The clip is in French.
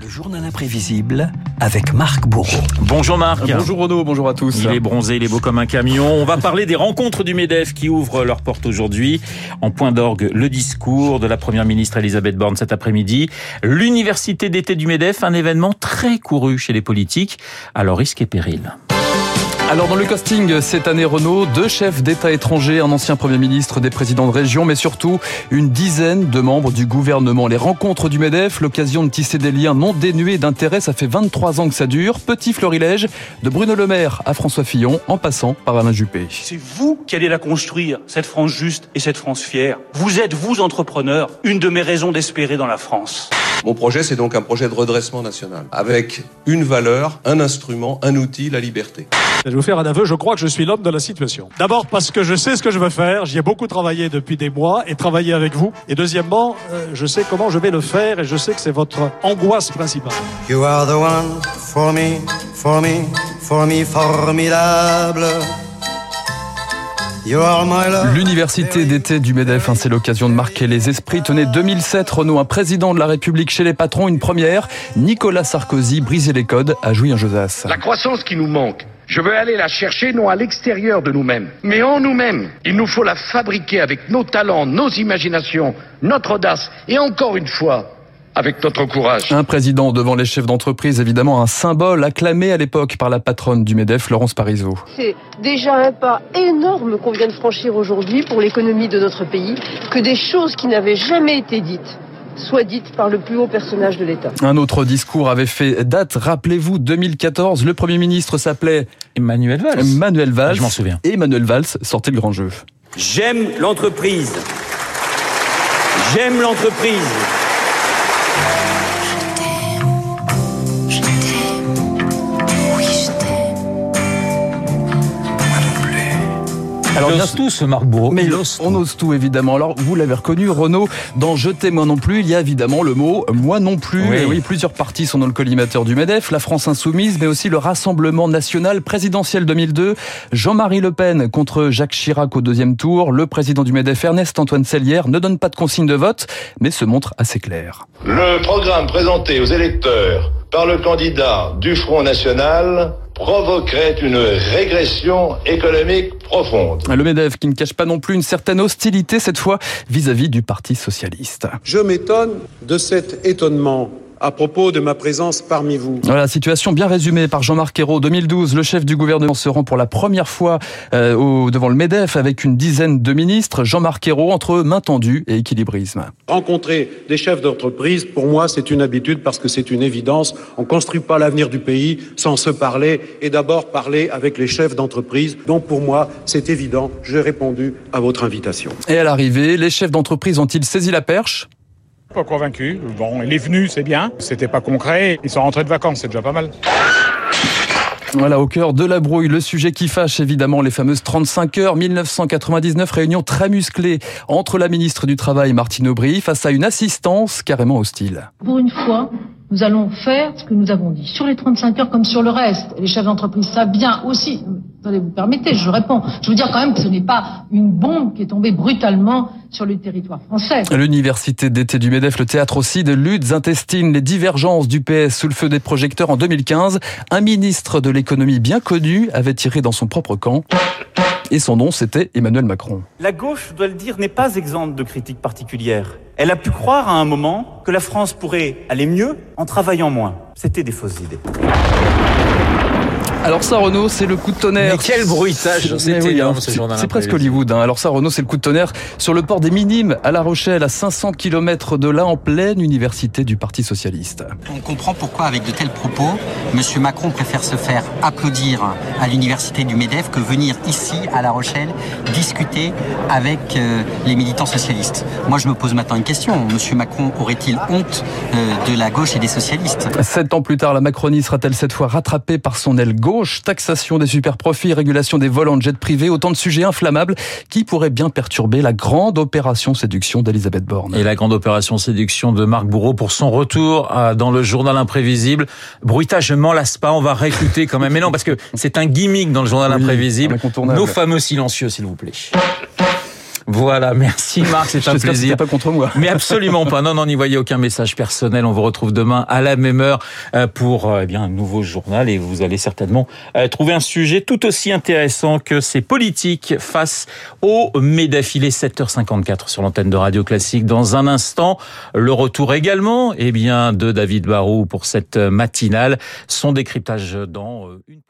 Le journal imprévisible avec Marc Bourreau. Bonjour Marc. Bonjour Renaud, bonjour à tous. Il est bronzé, il est beau comme un camion. On va parler des rencontres du MEDEF qui ouvrent leurs portes aujourd'hui. En point d'orgue, le discours de la première ministre Elisabeth Borne cet après-midi. L'université d'été du MEDEF, un événement très couru chez les politiques, alors risque et péril. Alors dans le casting cette année Renault, deux chefs d'État étrangers, un ancien Premier ministre, des présidents de région, mais surtout une dizaine de membres du gouvernement. Les rencontres du MEDEF, l'occasion de tisser des liens non dénués d'intérêt, ça fait 23 ans que ça dure. Petit florilège de Bruno Le Maire à François Fillon, en passant par Alain Juppé. C'est vous qui allez la construire, cette France juste et cette France fière. Vous êtes, vous entrepreneurs, une de mes raisons d'espérer dans la France. Mon projet, c'est donc un projet de redressement national, avec une valeur, un instrument, un outil, la liberté. Je vais vous faire un aveu, je crois que je suis l'homme de la situation. D'abord parce que je sais ce que je veux faire, j'y ai beaucoup travaillé depuis des mois et travaillé avec vous. Et deuxièmement, euh, je sais comment je vais le faire et je sais que c'est votre angoisse principale. You are the one for me, for me, for me formidable. L'université d'été du MEDEF, hein, c'est l'occasion de marquer les esprits. Tenez, 2007, Renault, un président de la République chez les patrons, une première. Nicolas Sarkozy brisait les codes à Jouy un Josas. La croissance qui nous manque, je veux aller la chercher non à l'extérieur de nous-mêmes, mais en nous-mêmes. Il nous faut la fabriquer avec nos talents, nos imaginations, notre audace et encore une fois, avec notre courage. Un président devant les chefs d'entreprise, évidemment un symbole acclamé à l'époque par la patronne du MEDEF, Laurence Parisot. C'est déjà un pas énorme qu'on vient de franchir aujourd'hui pour l'économie de notre pays, que des choses qui n'avaient jamais été dites soient dites par le plus haut personnage de l'État. Un autre discours avait fait date, rappelez-vous, 2014, le Premier ministre s'appelait Emmanuel Valls. Emmanuel Valls. Je m'en souviens. Et Emmanuel Valls sortait le grand jeu. J'aime l'entreprise. J'aime l'entreprise. Alors, on ose tout, ce Marc Bourreau. Mais on ose tout, évidemment. Alors, vous l'avez reconnu, Renaud, dans Je t'aime moi non plus, il y a évidemment le mot moi non plus. Oui. Et oui, plusieurs partis sont dans le collimateur du MEDEF, la France Insoumise, mais aussi le Rassemblement National présidentiel 2002, Jean-Marie Le Pen contre Jacques Chirac au deuxième tour, le président du MEDEF, Ernest-Antoine Sellière, ne donne pas de consigne de vote, mais se montre assez clair. Le programme présenté aux électeurs par le candidat du Front National provoquerait une régression économique profonde. Le MEDEF qui ne cache pas non plus une certaine hostilité cette fois vis-à-vis du Parti Socialiste. Je m'étonne de cet étonnement à propos de ma présence parmi vous. Voilà, situation bien résumée par Jean-Marc Ayrault. 2012, le chef du gouvernement se rend pour la première fois euh, au, devant le MEDEF avec une dizaine de ministres. Jean-Marc Ayrault entre main tendue et équilibrisme. Rencontrer des chefs d'entreprise, pour moi, c'est une habitude parce que c'est une évidence. On ne construit pas l'avenir du pays sans se parler et d'abord parler avec les chefs d'entreprise. Donc pour moi, c'est évident. J'ai répondu à votre invitation. Et à l'arrivée, les chefs d'entreprise ont-ils saisi la perche? Pas convaincu. Bon, il est venu, c'est bien. C'était pas concret. Ils sont rentrés de vacances, c'est déjà pas mal. Voilà, au cœur de la brouille, le sujet qui fâche évidemment les fameuses 35 heures. 1999, réunion très musclée entre la ministre du Travail, Martine Aubry, face à une assistance carrément hostile. Pour une fois, nous allons faire ce que nous avons dit. Sur les 35 heures comme sur le reste, les chefs d'entreprise savent bien aussi. Attendez, vous permettez, je réponds. Je veux dire quand même que ce n'est pas une bombe qui est tombée brutalement sur le territoire français. L'université d'été du MEDEF, le théâtre aussi de luttes intestines, les divergences du PS sous le feu des projecteurs en 2015. Un ministre de l'économie bien connu avait tiré dans son propre camp. Et son nom, c'était Emmanuel Macron. La gauche, je dois le dire, n'est pas exempte de critiques particulières. Elle a pu croire à un moment que la France pourrait aller mieux en travaillant moins. C'était des fausses idées. Alors ça, Renaud, c'est le coup de tonnerre. Mais quel bruitage C'était oui, hein, hein, ce journal C'est presque Hollywood. Hein. Alors ça, Renaud, c'est le coup de tonnerre sur le port des Minimes à La Rochelle, à 500 km de là, en pleine université du Parti Socialiste. On comprend pourquoi, avec de tels propos, M. Macron préfère se faire applaudir à l'université du MEDEF que venir ici, à La Rochelle, discuter avec euh, les militants socialistes. Moi, je me pose maintenant une question. M. Macron aurait-il honte euh, de la gauche et des socialistes? Sept ans plus tard, la Macronie sera-t-elle cette fois rattrapée par son aile gauche? Taxation des superprofits, régulation des vols en jet privé, autant de sujets inflammables qui pourraient bien perturber la grande opération séduction d'Elisabeth Borne. Et la grande opération séduction de Marc Bourreau pour son retour dans le journal imprévisible. Bruitage, je m'en lasse pas, on va réécouter quand même. Mais non, parce que c'est un gimmick dans le journal Oui, imprévisible. Nos fameux silencieux, s'il vous plaît. Voilà, merci Marc, c'est un plaisir. pas contre moi. Mais absolument pas. Non, non, n'y voyez aucun message personnel. On vous retrouve demain à la même heure euh, pour eh bien un nouveau journal et vous allez certainement trouver un sujet tout aussi intéressant que ces politiques face au MEDEF. Il est 7h54 sur l'antenne de Radio Classique. Dans un instant, le retour également, eh bien, de David Barou pour cette matinale. Son décryptage dans une